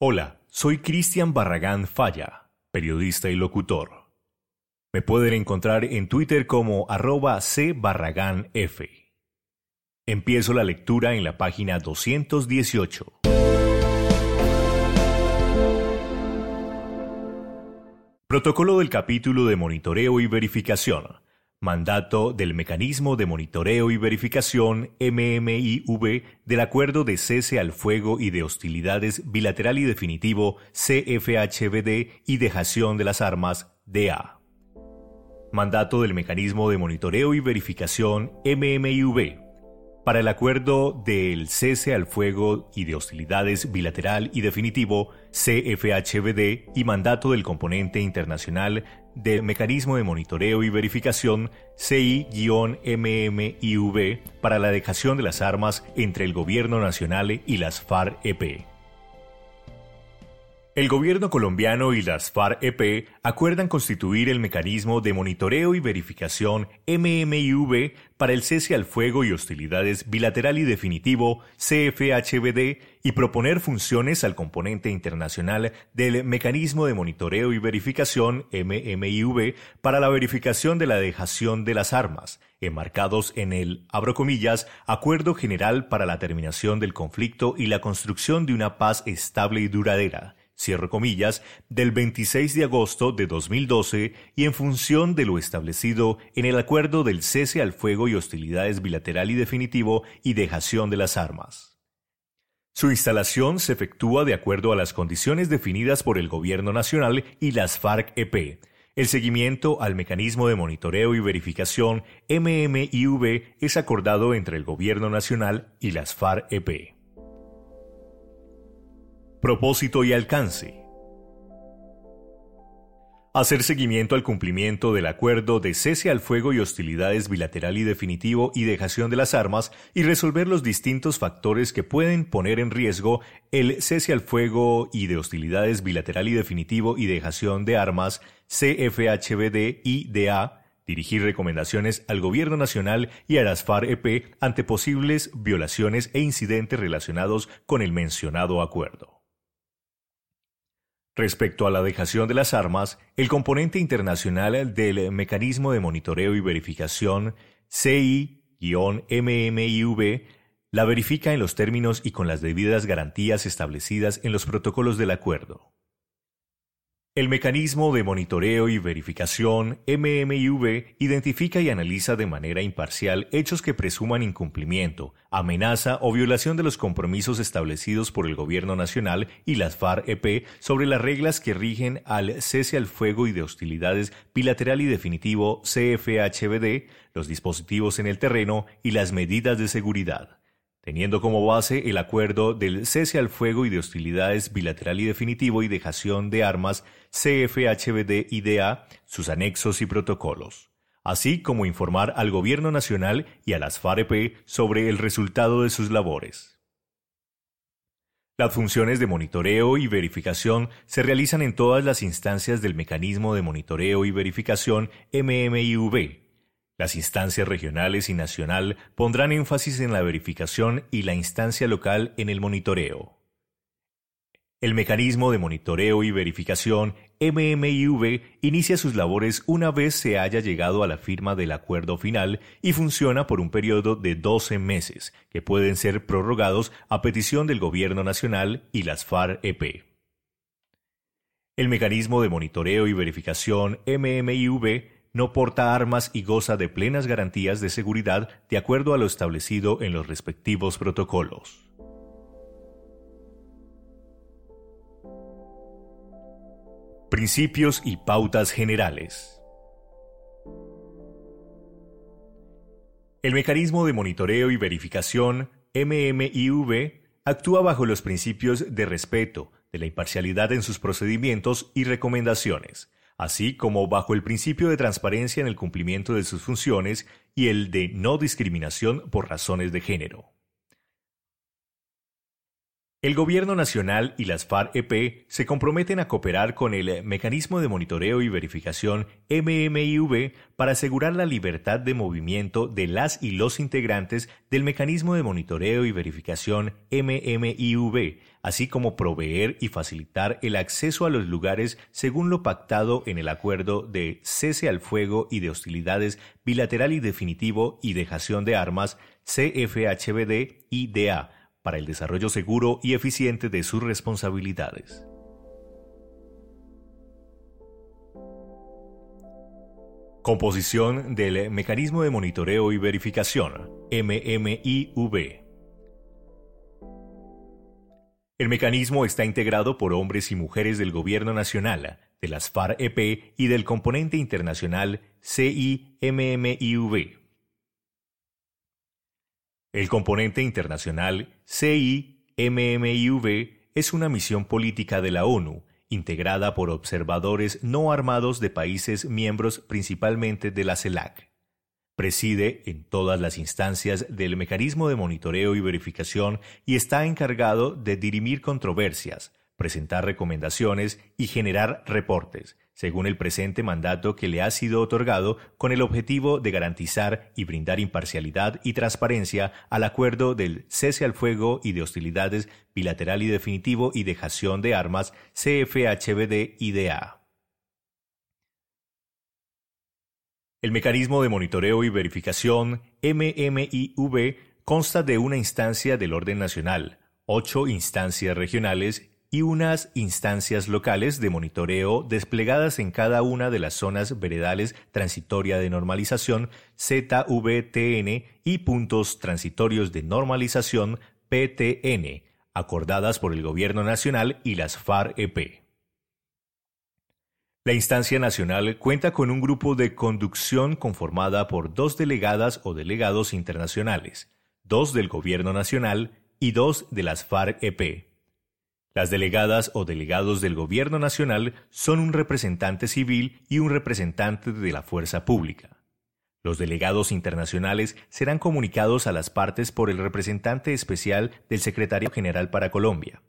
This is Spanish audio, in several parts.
Hola, soy Cristian Barragán Falla, periodista y locutor. Me pueden encontrar en Twitter como arroba cbarragánf. Empiezo la lectura en la página 218. Protocolo del capítulo de monitoreo y verificación Mandato del Mecanismo de Monitoreo y Verificación MMIV del Acuerdo de Cese al Fuego y de Hostilidades Bilateral y Definitivo CFHBD y Dejación de las Armas DA. Mandato del Mecanismo de Monitoreo y Verificación MMIV para el acuerdo del cese al fuego y de hostilidades bilateral y definitivo CFHBD y mandato del componente internacional del Mecanismo de Monitoreo y Verificación CI-MMIV para la dejación de las armas entre el Gobierno Nacional y las FARC-EP. El gobierno colombiano y las FARC-EP acuerdan constituir el mecanismo de monitoreo y verificación MMIV para el cese al fuego y hostilidades bilateral y definitivo CFHBD y proponer funciones al componente internacional del mecanismo de monitoreo y verificación MMIV para la verificación de la dejación de las armas, enmarcados en el, abro Acuerdo General para la Terminación del Conflicto y la Construcción de una Paz Estable y Duradera cierro comillas, del 26 de agosto de 2012 y en función de lo establecido en el acuerdo del cese al fuego y hostilidades bilateral y definitivo y dejación de las armas. Su instalación se efectúa de acuerdo a las condiciones definidas por el Gobierno Nacional y las FARC-EP. El seguimiento al mecanismo de monitoreo y verificación MMIV es acordado entre el Gobierno Nacional y las FARC-EP. Propósito y alcance. Hacer seguimiento al cumplimiento del acuerdo de cese al fuego y hostilidades bilateral y definitivo y dejación de las armas y resolver los distintos factores que pueden poner en riesgo el cese al fuego y de hostilidades bilateral y definitivo y dejación de armas CFHBD y DA dirigir recomendaciones al Gobierno Nacional y a las FARC-EP ante posibles violaciones e incidentes relacionados con el mencionado acuerdo. Respecto a la dejación de las armas, el componente internacional del Mecanismo de Monitoreo y Verificación CI-MMIV la verifica en los términos y con las debidas garantías establecidas en los protocolos del acuerdo. El mecanismo de monitoreo y verificación MMIV identifica y analiza de manera imparcial hechos que presuman incumplimiento, amenaza o violación de los compromisos establecidos por el Gobierno Nacional y las FARC-EP sobre las reglas que rigen al cese al fuego y de hostilidades bilateral y definitivo CFHBD, los dispositivos en el terreno y las medidas de seguridad teniendo como base el acuerdo del cese al fuego y de hostilidades bilateral y definitivo y dejación de armas CFHBD-IDA, sus anexos y protocolos, así como informar al Gobierno Nacional y a las FAREP sobre el resultado de sus labores. Las funciones de monitoreo y verificación se realizan en todas las instancias del mecanismo de monitoreo y verificación MMIV, las instancias regionales y nacional pondrán énfasis en la verificación y la instancia local en el monitoreo. El mecanismo de monitoreo y verificación MMIV inicia sus labores una vez se haya llegado a la firma del acuerdo final y funciona por un periodo de 12 meses, que pueden ser prorrogados a petición del Gobierno Nacional y las FARC-EP. El mecanismo de monitoreo y verificación MMIV no porta armas y goza de plenas garantías de seguridad de acuerdo a lo establecido en los respectivos protocolos. Principios y pautas generales. El mecanismo de monitoreo y verificación MMIV actúa bajo los principios de respeto, de la imparcialidad en sus procedimientos y recomendaciones, así como bajo el principio de transparencia en el cumplimiento de sus funciones y el de no discriminación por razones de género. El Gobierno Nacional y las FARC-EP se comprometen a cooperar con el Mecanismo de Monitoreo y Verificación MMIV para asegurar la libertad de movimiento de las y los integrantes del Mecanismo de Monitoreo y Verificación MMIV, así como proveer y facilitar el acceso a los lugares según lo pactado en el acuerdo de cese al fuego y de hostilidades bilateral y definitivo y dejación de armas CFHBD-IDA para el desarrollo seguro y eficiente de sus responsabilidades. Composición del Mecanismo de Monitoreo y Verificación, MMIV. El mecanismo está integrado por hombres y mujeres del Gobierno Nacional, de las FARC-EP y del componente internacional CIMMIV. El componente internacional CIMMIV es una misión política de la ONU, integrada por observadores no armados de países miembros principalmente de la CELAC. Preside en todas las instancias del mecanismo de monitoreo y verificación y está encargado de dirimir controversias, presentar recomendaciones y generar reportes, según el presente mandato que le ha sido otorgado con el objetivo de garantizar y brindar imparcialidad y transparencia al acuerdo del cese al fuego y de hostilidades bilateral y definitivo y dejación de armas CFHBD-IDA. El mecanismo de monitoreo y verificación MMIV consta de una instancia del orden nacional, ocho instancias regionales y unas instancias locales de monitoreo desplegadas en cada una de las zonas veredales transitoria de normalización ZVTN y puntos transitorios de normalización PTN, acordadas por el Gobierno Nacional y las FARC-EP. La instancia nacional cuenta con un grupo de conducción conformada por dos delegadas o delegados internacionales, dos del Gobierno Nacional y dos de las FARC-EP las delegadas o delegados del Gobierno Nacional son un representante civil y un representante de la fuerza pública. Los delegados internacionales serán comunicados a las partes por el representante especial del Secretario General para Colombia.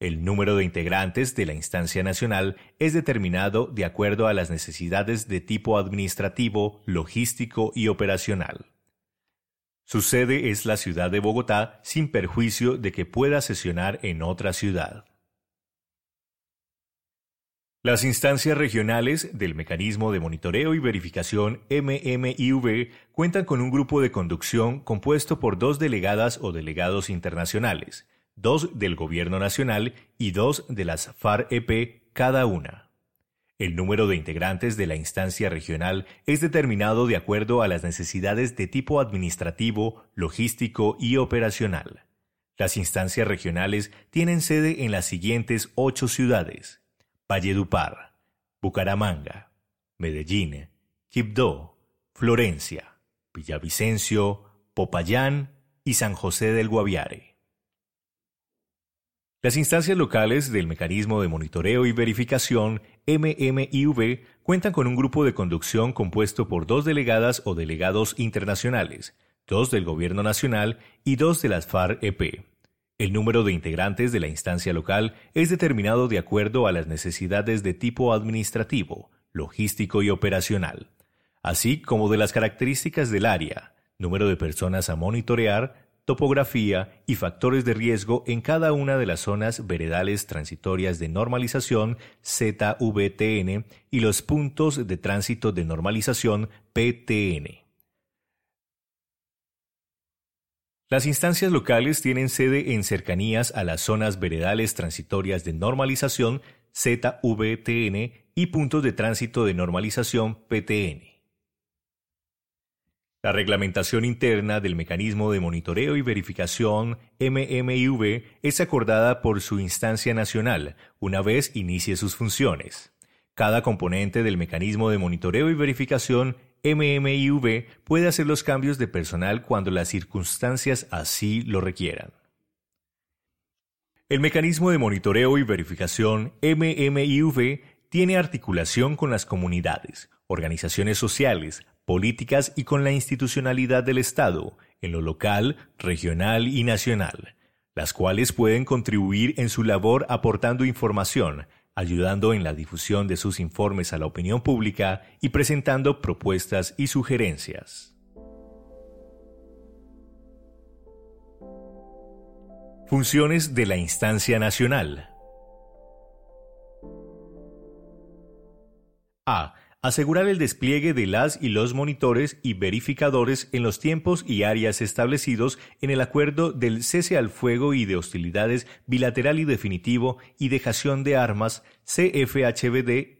El número de integrantes de la instancia nacional es determinado de acuerdo a las necesidades de tipo administrativo, logístico y operacional. Su sede es la ciudad de Bogotá sin perjuicio de que pueda sesionar en otra ciudad. Las instancias regionales del Mecanismo de Monitoreo y Verificación MMIV cuentan con un grupo de conducción compuesto por dos delegadas o delegados internacionales, dos del Gobierno Nacional y dos de las FARC-EP cada una. El número de integrantes de la instancia regional es determinado de acuerdo a las necesidades de tipo administrativo, logístico y operacional. Las instancias regionales tienen sede en las siguientes ocho ciudades: Valledupar, Bucaramanga, Medellín, Quibdó, Florencia, Villavicencio, Popayán y San José del Guaviare. Las instancias locales del Mecanismo de Monitoreo y Verificación MMIV cuentan con un grupo de conducción compuesto por dos delegadas o delegados internacionales, dos del Gobierno Nacional y dos de las FARC-EP. El número de integrantes de la instancia local es determinado de acuerdo a las necesidades de tipo administrativo, logístico y operacional, así como de las características del área, número de personas a monitorear, topografía y factores de riesgo en cada una de las zonas veredales transitorias de normalización ZVTN y los puntos de tránsito de normalización PTN. Las instancias locales tienen sede en cercanías a las zonas veredales transitorias de normalización ZVTN y puntos de tránsito de normalización PTN. La reglamentación interna del mecanismo de monitoreo y verificación MMIV es acordada por su instancia nacional una vez inicie sus funciones. Cada componente del mecanismo de monitoreo y verificación MMIV puede hacer los cambios de personal cuando las circunstancias así lo requieran. El mecanismo de monitoreo y verificación MMIV tiene articulación con las comunidades, organizaciones sociales, políticas y con la institucionalidad del Estado, en lo local, regional y nacional. las cuales pueden contribuir en su labor aportando información, ayudando en la difusión de sus informes a la opinión pública y presentando propuestas y sugerencias. Funciones de la instancia nacional. A. Asegurar el despliegue de las y los monitores y verificadores en los tiempos y áreas establecidos en el acuerdo del cese al fuego y de hostilidades bilateral y definitivo y dejación de armas CFHBD-IDA.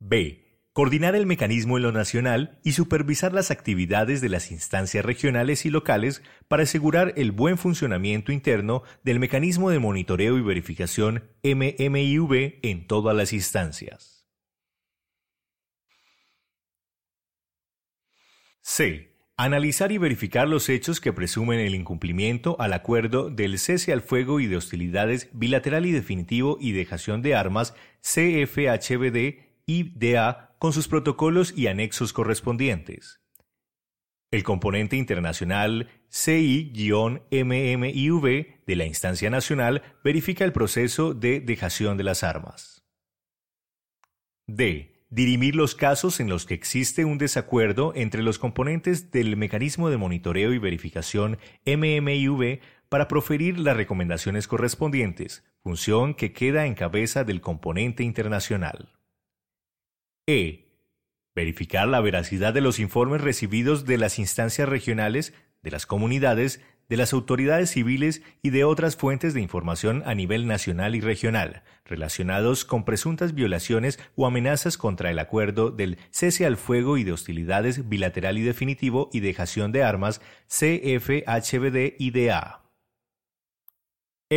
B coordinar el mecanismo en lo nacional y supervisar las actividades de las instancias regionales y locales para asegurar el buen funcionamiento interno del mecanismo de monitoreo y verificación MMIV en todas las instancias. C. Analizar y verificar los hechos que presumen el incumplimiento al acuerdo del cese al fuego y de hostilidades bilateral y definitivo y dejación de armas CFHBD IDA con sus protocolos y anexos correspondientes. El componente internacional CI-MMIV de la instancia nacional verifica el proceso de dejación de las armas. D. Dirimir los casos en los que existe un desacuerdo entre los componentes del mecanismo de monitoreo y verificación MMIV para proferir las recomendaciones correspondientes, función que queda en cabeza del componente internacional. E. Verificar la veracidad de los informes recibidos de las instancias regionales, de las comunidades, de las autoridades civiles y de otras fuentes de información a nivel nacional y regional, relacionados con presuntas violaciones o amenazas contra el acuerdo del cese al fuego y de hostilidades bilateral y definitivo y dejación de armas CFHBD-IDA.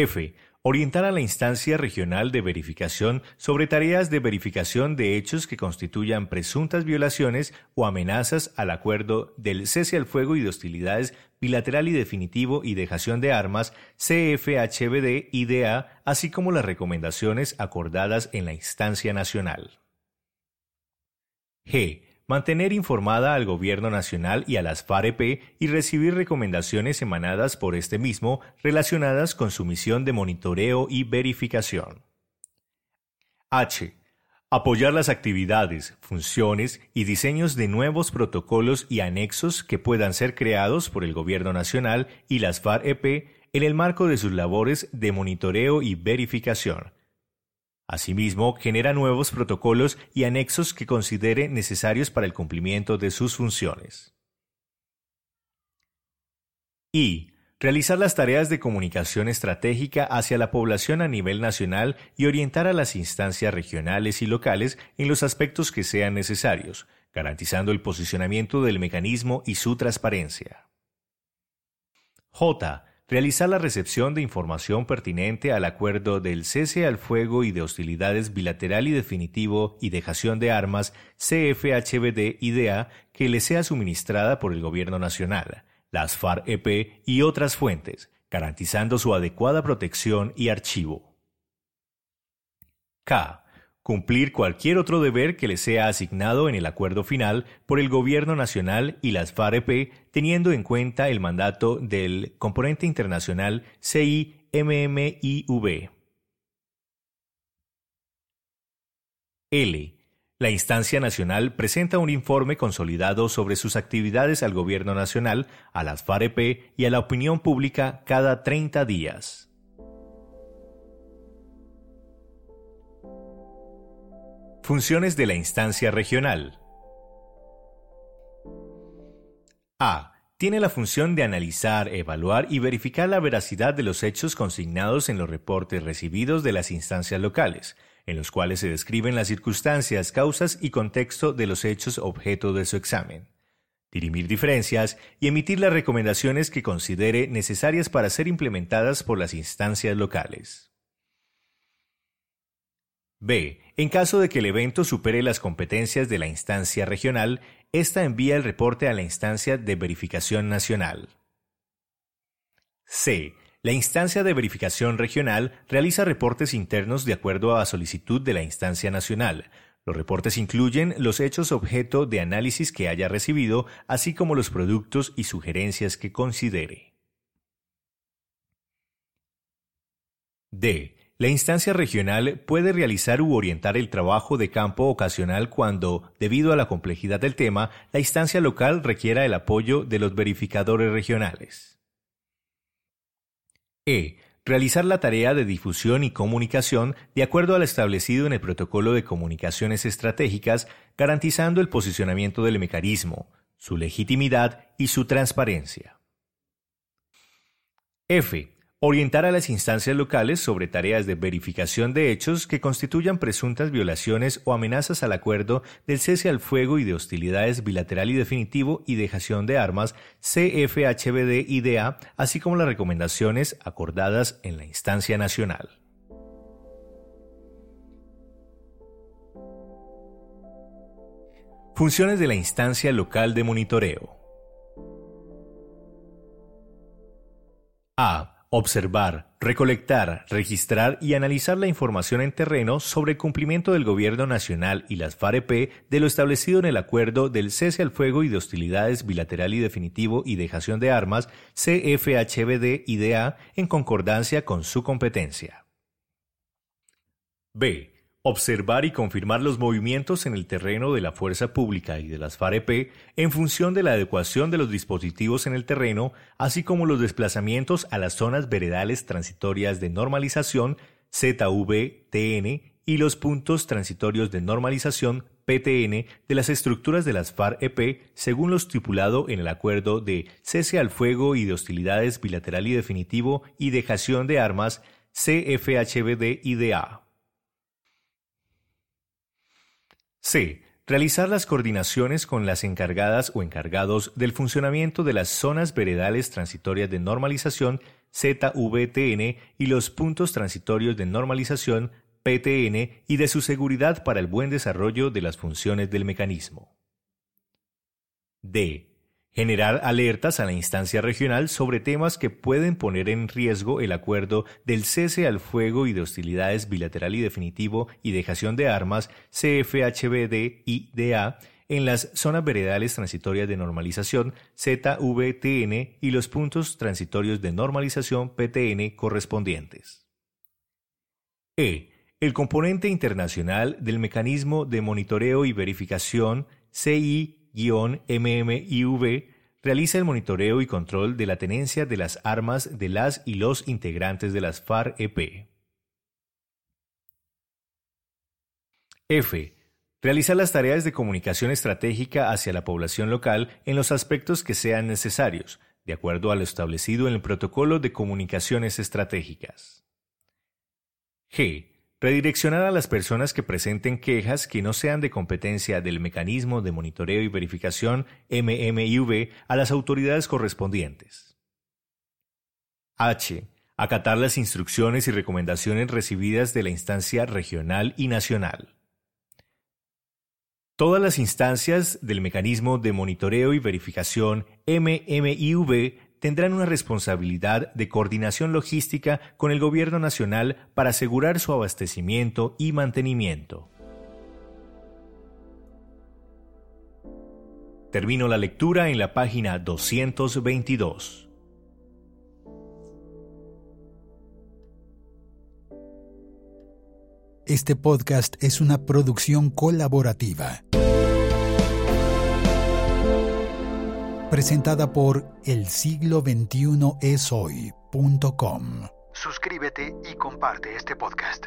F orientar a la instancia regional de verificación sobre tareas de verificación de hechos que constituyan presuntas violaciones o amenazas al acuerdo del cese al fuego y de hostilidades bilateral y definitivo y dejación de armas CFHBD-IDA, así como las recomendaciones acordadas en la instancia nacional. G mantener informada al Gobierno Nacional y a las FAREP y recibir recomendaciones emanadas por este mismo relacionadas con su misión de monitoreo y verificación. H. Apoyar las actividades, funciones y diseños de nuevos protocolos y anexos que puedan ser creados por el Gobierno Nacional y las FAREP en el marco de sus labores de monitoreo y verificación, Asimismo, genera nuevos protocolos y anexos que considere necesarios para el cumplimiento de sus funciones. Y realizar las tareas de comunicación estratégica hacia la población a nivel nacional y orientar a las instancias regionales y locales en los aspectos que sean necesarios, garantizando el posicionamiento del mecanismo y su transparencia. J realizar la recepción de información pertinente al acuerdo del cese al fuego y de hostilidades bilateral y definitivo y dejación de armas CFHBD-IDA que le sea suministrada por el Gobierno Nacional, las FARC-EP y otras fuentes, garantizando su adecuada protección y archivo. K cumplir cualquier otro deber que le sea asignado en el acuerdo final por el Gobierno Nacional y las FAREP, teniendo en cuenta el mandato del componente internacional CIMMIV. L. La instancia nacional presenta un informe consolidado sobre sus actividades al Gobierno Nacional, a las FAREP y a la opinión pública cada 30 días. Funciones de la instancia regional. A. Tiene la función de analizar, evaluar y verificar la veracidad de los hechos consignados en los reportes recibidos de las instancias locales, en los cuales se describen las circunstancias, causas y contexto de los hechos objeto de su examen. Dirimir diferencias y emitir las recomendaciones que considere necesarias para ser implementadas por las instancias locales. B. En caso de que el evento supere las competencias de la instancia regional, ésta envía el reporte a la instancia de verificación nacional. C. La instancia de verificación regional realiza reportes internos de acuerdo a solicitud de la instancia nacional, Los reportes incluyen los hechos objeto de análisis que haya recibido, así como los productos y sugerencias que considere. D. La instancia regional puede realizar u orientar el trabajo de campo ocasional cuando, debido a la complejidad del tema, la instancia local requiera el apoyo de los verificadores regionales. E realizar la tarea de difusión y comunicación de acuerdo al establecido en el Protocolo de Comunicaciones Estratégicas, garantizando el posicionamiento del mecanismo, su legitimidad y su transparencia. F orientar a las instancias locales sobre tareas de verificación de hechos que constituyan presuntas violaciones o amenazas al acuerdo del cese al fuego y de hostilidades bilateral y definitivo y dejación de armas CFHBD-IDA, así como las recomendaciones acordadas en la instancia nacional. Funciones de la instancia local de monitoreo. A Observar, recolectar, registrar y analizar la información en terreno sobre el cumplimiento del Gobierno Nacional y las FAREP de lo establecido en el acuerdo del cese al fuego y de hostilidades bilateral y definitivo y dejación de armas CFHBD-IDA en concordancia con su competencia. B observar y confirmar los movimientos en el terreno de la fuerza pública y de las FAREP en función de la adecuación de los dispositivos en el terreno, así como los desplazamientos a las zonas veredales transitorias de normalización ZV-TN y los puntos transitorios de normalización PTN de las estructuras de las FAREP según lo estipulado en el acuerdo de cese al fuego y de hostilidades bilateral y definitivo y dejación de armas CFHBD-IDA. C. Realizar las coordinaciones con las encargadas o encargados del funcionamiento de las zonas veredales transitorias de normalización ZVTN y los puntos transitorios de normalización PTN y de su seguridad para el buen desarrollo de las funciones del mecanismo. D generar alertas a la instancia regional sobre temas que pueden poner en riesgo el acuerdo del cese al fuego y de hostilidades bilateral y definitivo y dejación de armas CFHBD-IDA en las zonas veredales transitorias de normalización ZVTN y los puntos transitorios de normalización PTN correspondientes. E. El componente internacional del mecanismo de monitoreo y verificación CI MMIV realiza el monitoreo y control de la tenencia de las armas de las y los integrantes de las FARC-EP. F. Realiza las tareas de comunicación estratégica hacia la población local en los aspectos que sean necesarios, de acuerdo a lo establecido en el Protocolo de Comunicaciones Estratégicas. G Redireccionar a las personas que presenten quejas que no sean de competencia del mecanismo de monitoreo y verificación MMIV a las autoridades correspondientes. H. Acatar las instrucciones y recomendaciones recibidas de la instancia regional y nacional. Todas las instancias del mecanismo de monitoreo y verificación MMIV tendrán una responsabilidad de coordinación logística con el Gobierno Nacional para asegurar su abastecimiento y mantenimiento. Termino la lectura en la página 222. Este podcast es una producción colaborativa. Presentada por el siglo 21 es hoy.com. Suscríbete y comparte este podcast.